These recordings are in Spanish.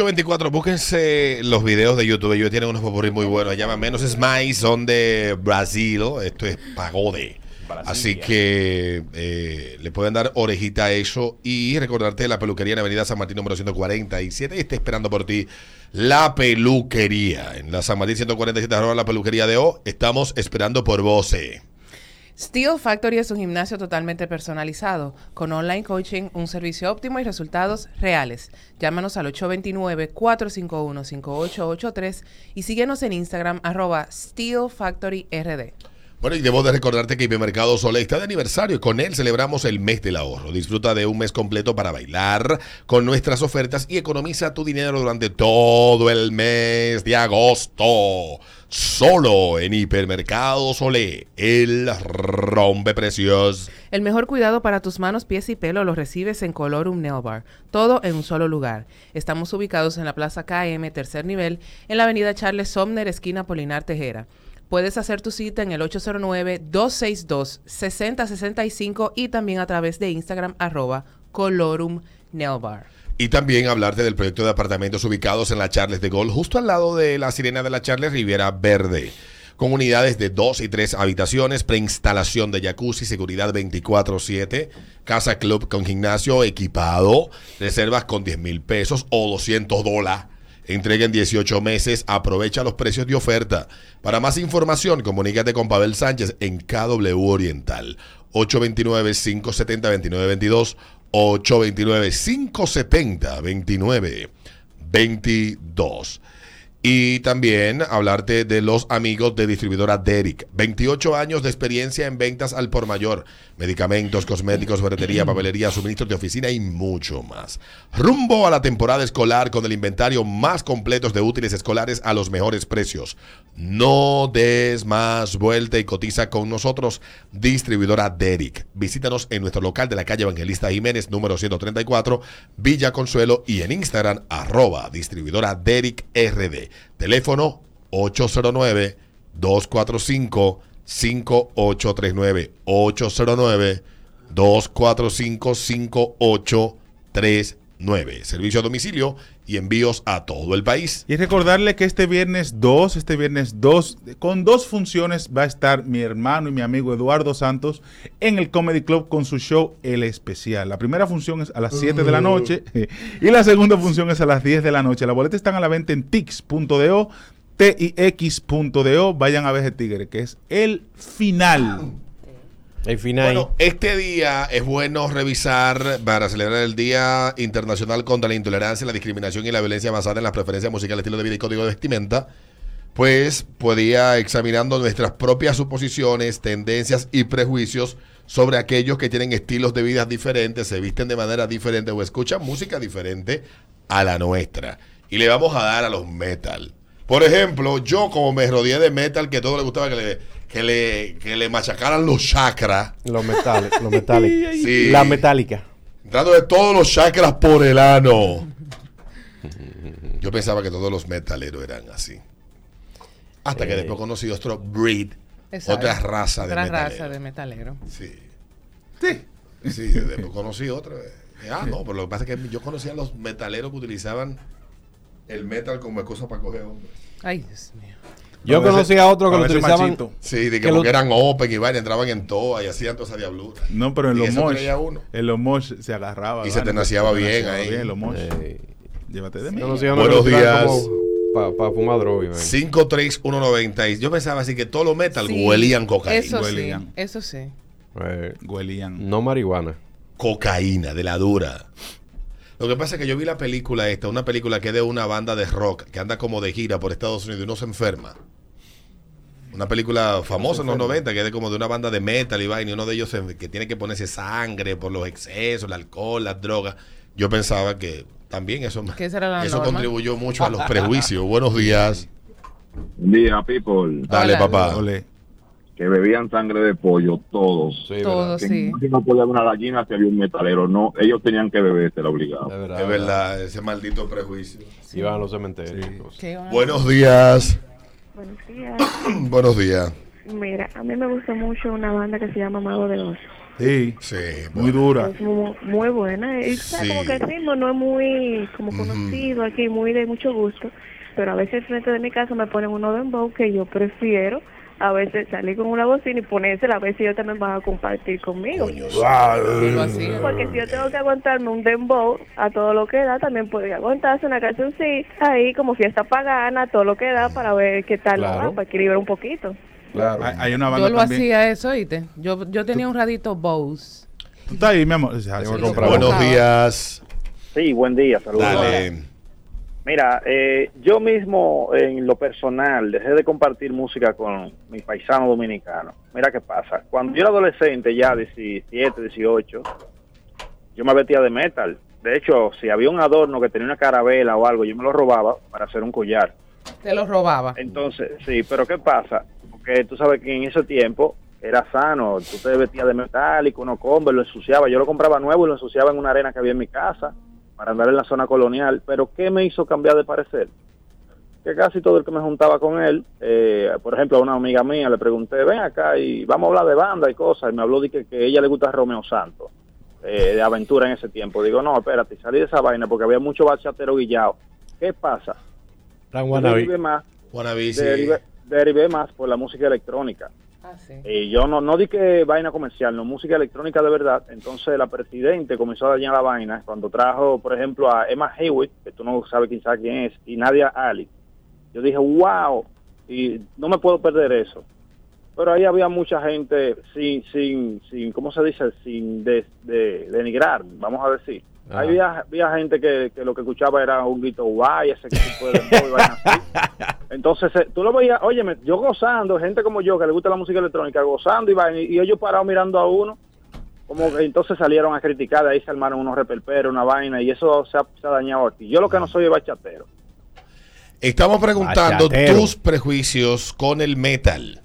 824, búsquense los videos de YouTube. Ellos tienen unos popurrí muy buenos. Llaman Menos Smile, son de Brasil. Esto es pagode. Así que eh, le pueden dar orejita a eso y recordarte la peluquería en Avenida San Martín número 147 y está esperando por ti la peluquería. En la San Martín 147 arroba la peluquería de O, estamos esperando por vos. Steel Factory es un gimnasio totalmente personalizado, con online coaching, un servicio óptimo y resultados reales. Llámanos al 829-451-5883 y síguenos en Instagram arroba Steel Factory RD. Bueno, y debo de recordarte que Hipermercado Sole está de aniversario y con él celebramos el mes del ahorro. Disfruta de un mes completo para bailar con nuestras ofertas y economiza tu dinero durante todo el mes de agosto. Solo en Hipermercado Sole, el rompe precios. El mejor cuidado para tus manos, pies y pelo lo recibes en Colorum Nail Bar, todo en un solo lugar. Estamos ubicados en la Plaza KM, tercer nivel, en la avenida Charles Somner, esquina Polinar Tejera. Puedes hacer tu cita en el 809-262-6065 y también a través de Instagram arroba Colorum Nail Bar. Y también hablarte del proyecto de apartamentos ubicados en la Charles de Gol, justo al lado de la sirena de la Charles Riviera Verde. Con unidades de dos y tres habitaciones, preinstalación de jacuzzi, seguridad 24-7, casa club con gimnasio equipado, reservas con 10 mil pesos o 200 dólares. Entrega en 18 meses, aprovecha los precios de oferta. Para más información, comunícate con Pavel Sánchez en KW Oriental. 829-570-2922, 829-570-2922. Y también hablarte de los amigos de distribuidora Derrick. 28 años de experiencia en ventas al por mayor. Medicamentos, cosméticos, ferretería, papelería, suministros de oficina y mucho más. Rumbo a la temporada escolar con el inventario más completo de útiles escolares a los mejores precios. No des más vuelta y cotiza con nosotros. Distribuidora Derrick. Visítanos en nuestro local de la calle Evangelista Jiménez, número 134, Villa Consuelo y en Instagram, arroba distribuidora Derrick RD. Teléfono 809-245-5839. 809-245-5839. Servicio a domicilio y envíos a todo el país. Y recordarle que este viernes 2, este viernes 2, con dos funciones va a estar mi hermano y mi amigo Eduardo Santos en el Comedy Club con su show El Especial. La primera función es a las 7 de la noche y la segunda función es a las 10 de la noche. Las boletas están a la venta en tix.do, tix.do. Vayan a ver ese tigre, que es el final. Bueno, este día es bueno revisar para celebrar el Día Internacional contra la Intolerancia, la Discriminación y la Violencia basada en las preferencias musicales, estilo de vida y código de vestimenta. Pues podía examinando nuestras propias suposiciones, tendencias y prejuicios sobre aquellos que tienen estilos de vida diferentes, se visten de manera diferente o escuchan música diferente a la nuestra. Y le vamos a dar a los metal. Por ejemplo, yo como me rodeé de metal que todo le gustaba que le, que le, que le machacaran los chakras. Los metales, los metálicos. Sí. La metálica. Entrando de todos los chakras por el ano. Yo pensaba que todos los metaleros eran así. Hasta que Eh. después conocí otro breed, Exacto. otra raza de Otra metalero. raza de metalero. Sí. Sí. Sí, después conocí otra. Ah, no, pero lo que pasa es que yo conocía a los metaleros que utilizaban el metal como excusa para coger hombres. Ay, Dios mío. Yo conocí a otros que lo utilizaban. Sí, de que, Que lo- porque eran open y vaina, entraban en toa y hacían toda esa diablura. No, pero en los mosh, en los mosh se agarraba. Y se tenaciaba se bien ahí. bien, los mosh. Eh, Llévate de mí. Buenos días. Para fumar droga. man. 53190. Y Yo pensaba así que todos los metal Sí, huelían cocaína. Eso sí, eso sí. Eh, Huelían. no marihuana. cocaína, de la dura. Lo que pasa es que yo vi la película esta, una película que es de una banda de rock que anda como de gira por Estados Unidos y uno se enferma. Una película famosa en los 90 que es de como de una banda de metal y vaina y uno de ellos se- que tiene que ponerse sangre por los excesos, el alcohol, las drogas. Yo pensaba que también eso, eso norma. contribuyó mucho a los prejuicios. Buenos días. Buen día, people. Dale, Hola. papá. Que bebían sangre de pollo, todos. Sí, Todo, verdad. Que sí. No podía haber una gallina, si había un metalero. No, ellos tenían que beberse la obligado. De verdad. Es verdad, ese maldito prejuicio. Iban a los cementerios. Sí. y cosas. ¿Qué van a Buenos días. Buenos días. Buenos días. Mira, a mí me gusta mucho una banda que se llama Mago de Oz. Sí, Sí, muy bueno. dura. Es muy, muy buena. Y Sí. como que el ritmo no es muy como conocido aquí, muy de mucho gusto. Pero a veces frente de mi casa me ponen uno de dembow que yo prefiero a veces salir con una bocina y ponérsela a ver si ellos también van a compartir conmigo. Porque si yo tengo que aguantarme un dembow a todo lo que da, también podría aguantarse una cancioncita ahí como fiesta pagana, todo lo que da para ver qué tal lo Claro. va, para equilibrar un poquito. Claro. Hay, hay una banda Yo lo también. hacía eso, ¿oíste? Yo, yo tenía un radito Bose. Tú estás ahí, mi amor. Sí, sí. Buenos días. Sí, buen día, saludos. Dale. Mira, eh, yo mismo en lo personal dejé de compartir música con mi paisano dominicano. Mira qué pasa. Cuando yo era adolescente, ya 17, 18, yo me vestía de metal. De hecho, si había un adorno que tenía una carabela o algo, yo me lo robaba para hacer un collar. Te lo robaba. Entonces, sí, pero ¿qué pasa? Porque tú sabes que en ese tiempo era sano, tú te vestías de metálico, uno combe, lo ensuciaba, yo lo compraba nuevo y lo ensuciaba en una arena que había en mi casa para andar en la zona colonial, pero ¿qué me hizo cambiar de parecer? Que casi todo el que me juntaba con él, eh, por ejemplo, a una amiga mía le pregunté, ven acá y vamos a hablar de banda y cosas, y me habló de que, que a ella le gusta Romeo Santos, eh, de aventura en ese tiempo. Digo, no, espérate, salí de esa vaina porque había mucho bachatero guillado. ¿Qué pasa? Derivé más derivé más por la música electrónica. Ah, sí. Y yo no, no di que vaina comercial, no música electrónica de verdad. Entonces la presidente comenzó a dañar la vaina cuando trajo, por ejemplo, a Emma Hewitt, que tú no sabes quizá quién es, y Nadia Ali. Yo dije, wow, y no me puedo perder eso. Pero ahí había mucha gente sin, sin, sin ¿cómo se dice? Sin de, de- denigrar, vamos a decir. Ahí había, había gente que, que lo que escuchaba era un grito guay, ese tipo de Entonces, eh, tú lo veías, oye, yo gozando, gente como yo que le gusta la música electrónica, gozando y vaina, y ellos parados mirando a uno, como que entonces salieron a criticar, de ahí se armaron unos repelperos, una vaina, y eso se ha, se ha dañado aquí. Yo lo que no soy es bachatero. Estamos preguntando Bachatero. tus prejuicios con el metal.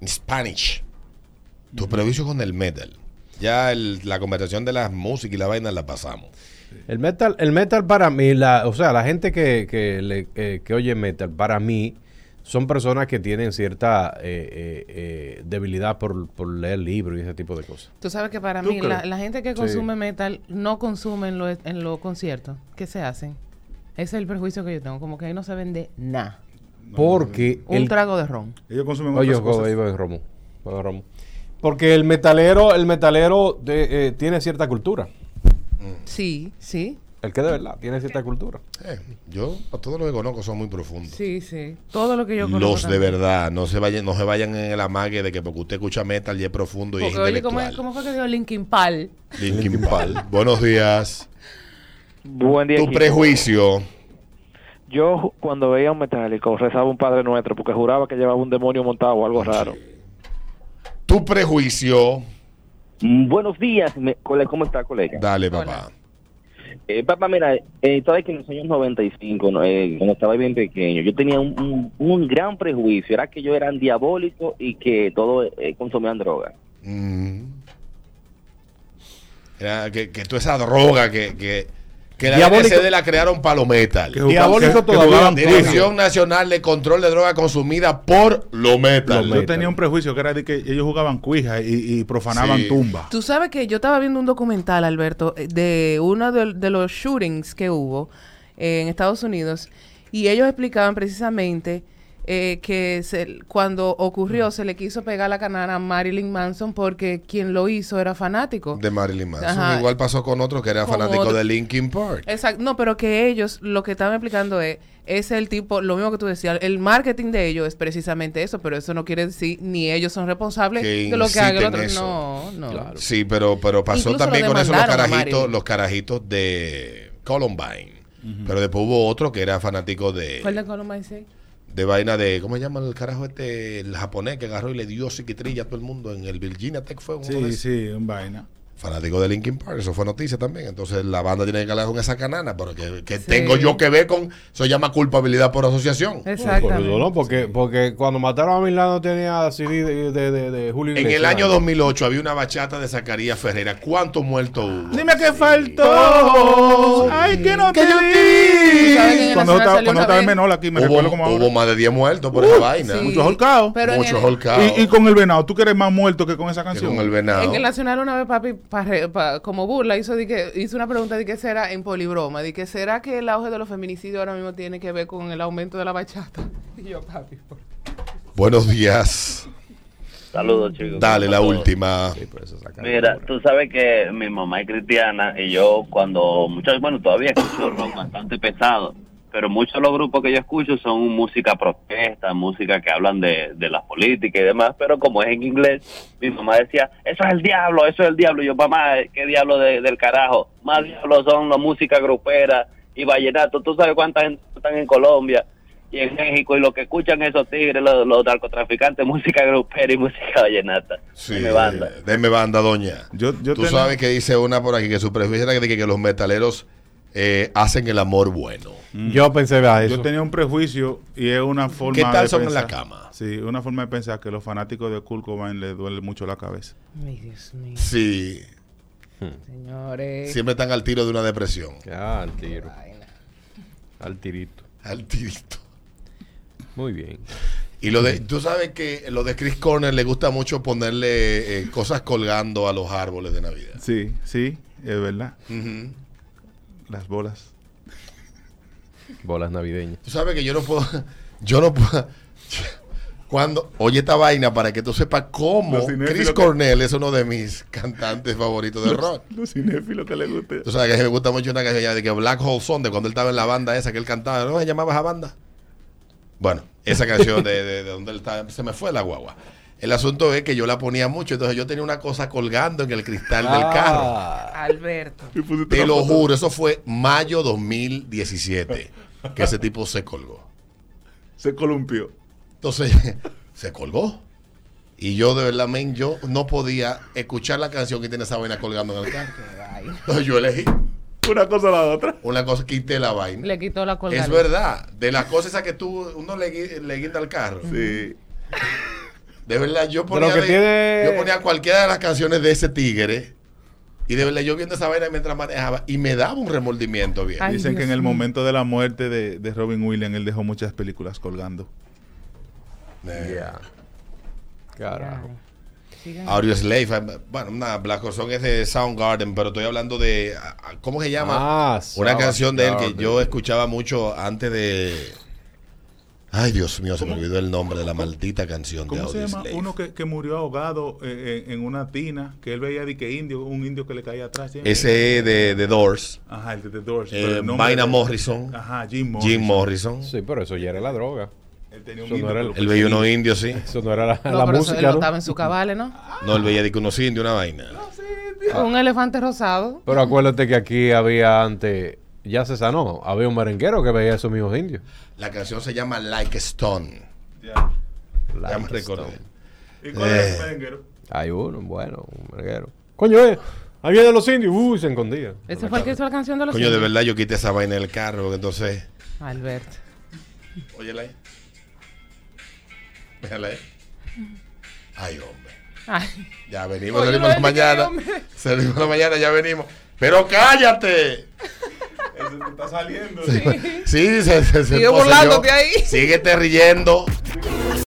En Spanish. Tus prejuicios con el metal. Ya el- la conversación de las músicas y la vaina la pasamos. El metal, el metal para mí, la, o sea, la gente que, que, le- eh, que oye metal, para mí, son personas que tienen cierta eh, eh, eh, debilidad por, por leer libros y ese tipo de cosas. Tú sabes que para ¿Tú mí, la, gente que Sí. consume metal no consume en los en conciertos. ¿Qué se hacen? Ese es el prejuicio que yo tengo. Como que ahí no se vende nada. Porque Un el, trago de ron. Ellos consumen Oye, Romo, oye, Romo. Porque el metalero, el metalero de- eh, tiene cierta cultura. Sí, sí, El que de verdad tiene cierta cultura. Eh, yo, a todos los que conozco son muy profundos. sí, sí. Todo lo que yo conozco. Los de también. verdad, no se vayan, no se vayan en el amague de que porque usted escucha metal y es profundo y es oye, ¿cómo, es- intelectual. cómo fue que dijo Linkin Park? Linkin Park. Buenos días. Buen día. Tu equipo. prejuicio. Yo cuando veía un metálico rezaba un Padre Nuestro porque juraba que llevaba un demonio montado o algo raro. Tu prejuicio. Mm, Buenos días, ¿cómo está, colega? Dale, papá. Eh, papá, mira, eh, sabes que en los años 95, ¿no? Eh, cuando estaba bien pequeño, yo tenía un, un- un gran prejuicio, era que yo era diabólico y que todos eh, consumían droga. Mm. Era que, que toda esa droga que, que, que la Diabólico. DNCD la crearon para los metal. Que jugaban- Diabólico que- que todavía. jugaban Dirección Nacional de Control de Droga Consumida por lo metal. Yo tenía un prejuicio que era de que ellos jugaban cuija y, y profanaban Sí. tumbas. Tú sabes que yo estaba viendo un documental, Alberto, eh, de uno de, de los shootings que hubo eh, en Estados Unidos y ellos explicaban precisamente eh, que se- cuando ocurrió se le quiso pegar la canana a Marilyn Manson porque quien lo hizo era fanático. De Marilyn Manson. Ajá. Igual pasó con otro que era Con fanático otro. de Linkin Park. Exacto, no, pero que ellos lo que estaban explicando es, es el tipo, lo mismo que tú decías, el marketing de ellos es precisamente eso, pero eso no quiere decir ni ellos son responsables Que de lo que haga el otro. eso. No, no. Sí, pero, pero pasó Incluso también con eso los carajitos, los carajitos de Columbine. Pero después hubo otro que era fanático de, ¿Cuál de Columbine sí? De vaina de, ¿cómo se llama el carajo este? El japonés que agarró y le dio psiquitrilla a todo el mundo en el Virginia Tech fue uno Sí, sí, un vaina. Fanático de Linkin Park, eso fue noticia también. Entonces la banda tiene que hablar con esa canana, pero que, que Sí. tengo yo que ver con, eso se llama culpabilidad por asociación. ¿no? Porque, porque cuando mataron a Milano tenía CD de, de, de, de Julio En Iglesias. el año 2008 había una bachata de Zacarías Ferreira. ¿Cuántos muertos hubo? Dime qué faltó. Ay, que no te vi. ¿Sabes que en Cuando estaba- cuando estaba en menor aquí, me Hubo, recuerdo como hubo ahora. más de 10 muertos por esa vaina. sí. Muchos holcados. Muchos holcados. Y, y con el venado, tú que eres más muerto que con esa que canción. con el venado. En el Nacional una vez papi, pa como burla, hizo, de que, hizo una pregunta de qué será en polibroma, de que será que el auge de los feminicidios ahora mismo tiene que ver con el aumento de la bachata. Y yo, papi. Buenos días. Saludos, chicos. Dale la ¿Cómo están última. Sí, Mira, tú sabes que mi mamá es cristiana y yo cuando muchos, bueno, todavía escucho rock bastante pesado, pero muchos de los grupos que yo escucho son música protesta, música que hablan de, de la política y demás, pero como es en inglés, mi mamá decía, eso es el diablo, eso es el diablo. Y yo, mamá, ¿qué diablo de- del carajo? Más diablo son la música grupera y vallenato. ¿Tú sabes cuánta gente están en Colombia? Y en México, y lo que escuchan esos tigres, los, los narcotraficantes, música grupera y música vallenata. Sí, Deme banda. deme banda, doña. Yo, yo Tú sabes que dice una por aquí que su era que, que los metaleros eh, hacen el amor bueno. Yo pensé a eso. Yo tenía un prejuicio y es una forma ¿Qué tal de son en la cama? Sí, una forma de pensar que los fanáticos de Kurt Cobain les duele mucho la cabeza. Ay, Dios mío. Sí, Señores. siempre están al tiro de una depresión. Ah, al tiro. Al tirito. Al tirito. Muy bien. Y lo de, tú sabes que lo de Chris Corner le gusta mucho ponerle eh, cosas colgando a los árboles de Navidad. Sí, sí, es verdad. Ujú. Las bolas. Bolas navideñas. Tú sabes que yo no puedo, yo no puedo. Cuando, oye esta vaina para que tú sepas cómo Chris que- Cornell es uno de mis cantantes favoritos de rock. Los cinéfilos que les guste. Tú sabes que me gusta mucho una canción de que Black Hole Sun, de cuando él estaba en la banda esa que él cantaba. ¿No se llamaba esa banda? Bueno, esa canción de, de, de donde él estaba, se me fue la guagua. El asunto es que yo la ponía mucho, entonces yo tenía una cosa colgando en el cristal del carro. Ah, Alberto. Y pusiste Te lo juro, eso fue mayo 2017 que ese tipo se colgó. Se columpió. Entonces, se colgó. Y yo, de verdad, men, yo no podía escuchar la canción que tiene esa vaina colgando en el carro. Entonces yo elegí Una cosa a la otra. una cosa, quité la vaina. Le quitó la colgada. Es verdad, de las cosas esas que tú, uno le, le guinda al carro. Sí. De verdad, yo ponía, de- tiene- yo ponía cualquiera de las canciones de ese tigre. Y de verdad, yo viendo esa vaina mientras manejaba. Y me daba un remordimiento bien. Ay, Dicen que en el momento de la muerte de, de Robin Williams, él dejó muchas películas colgando. Ya. Carajo. Audio Slave, eh, bueno, una Black Song es de Soundgarden, pero estoy hablando de, ah, ¿cómo se llama? Ah, Una canción de él que yo escuchaba mucho antes de... Ay, Dios mío, se me olvidó el nombre de la maldita canción de ¿Cómo se Audio llama? Slave. Uno que, que murió ahogado eh, en, en una tina, que él veía de que indio, un indio que le caía atrás. siempre. Ese es de The Doors, Ajá, el de The Doors. eh, pero el nombre Vaina de- Morrison, Ajá, Jim Morrison. Jim Morrison. Sí, pero eso ya era la droga. Él tenía un no indio era el- Él veía unos indios, sí. Eso no era la, No, la pero eso, él música, no estaba en su cabales, ¿no? No, él veía de que unos indios, una vaina. Un elefante rosado. Pero acuérdate que aquí había antes, ya se sanó, había un merenguero que veía esos mismos indios. La canción se llama Like a Stone. Ya. Ya me Like recordé. Stone. ¿Y cuál es Eh. el merenguero? Hay uno, bueno, un merenguero. Coño, eh, ahí vienen los indios, uy, se escondía. Ese fue el que hizo la canción de los Coño, de indios. verdad yo quité esa vaina del carro, porque entonces... Alberto. Óyela ahí. Déjala ahí. Ay, hombre. Ay, Ya venimos, Oye, salimos la mañana. Salimos la mañana, ya venimos. ¡Pero cállate! Eso te está saliendo. Sí, se, se, se Sigue burlándote ahí. Síguete riendo.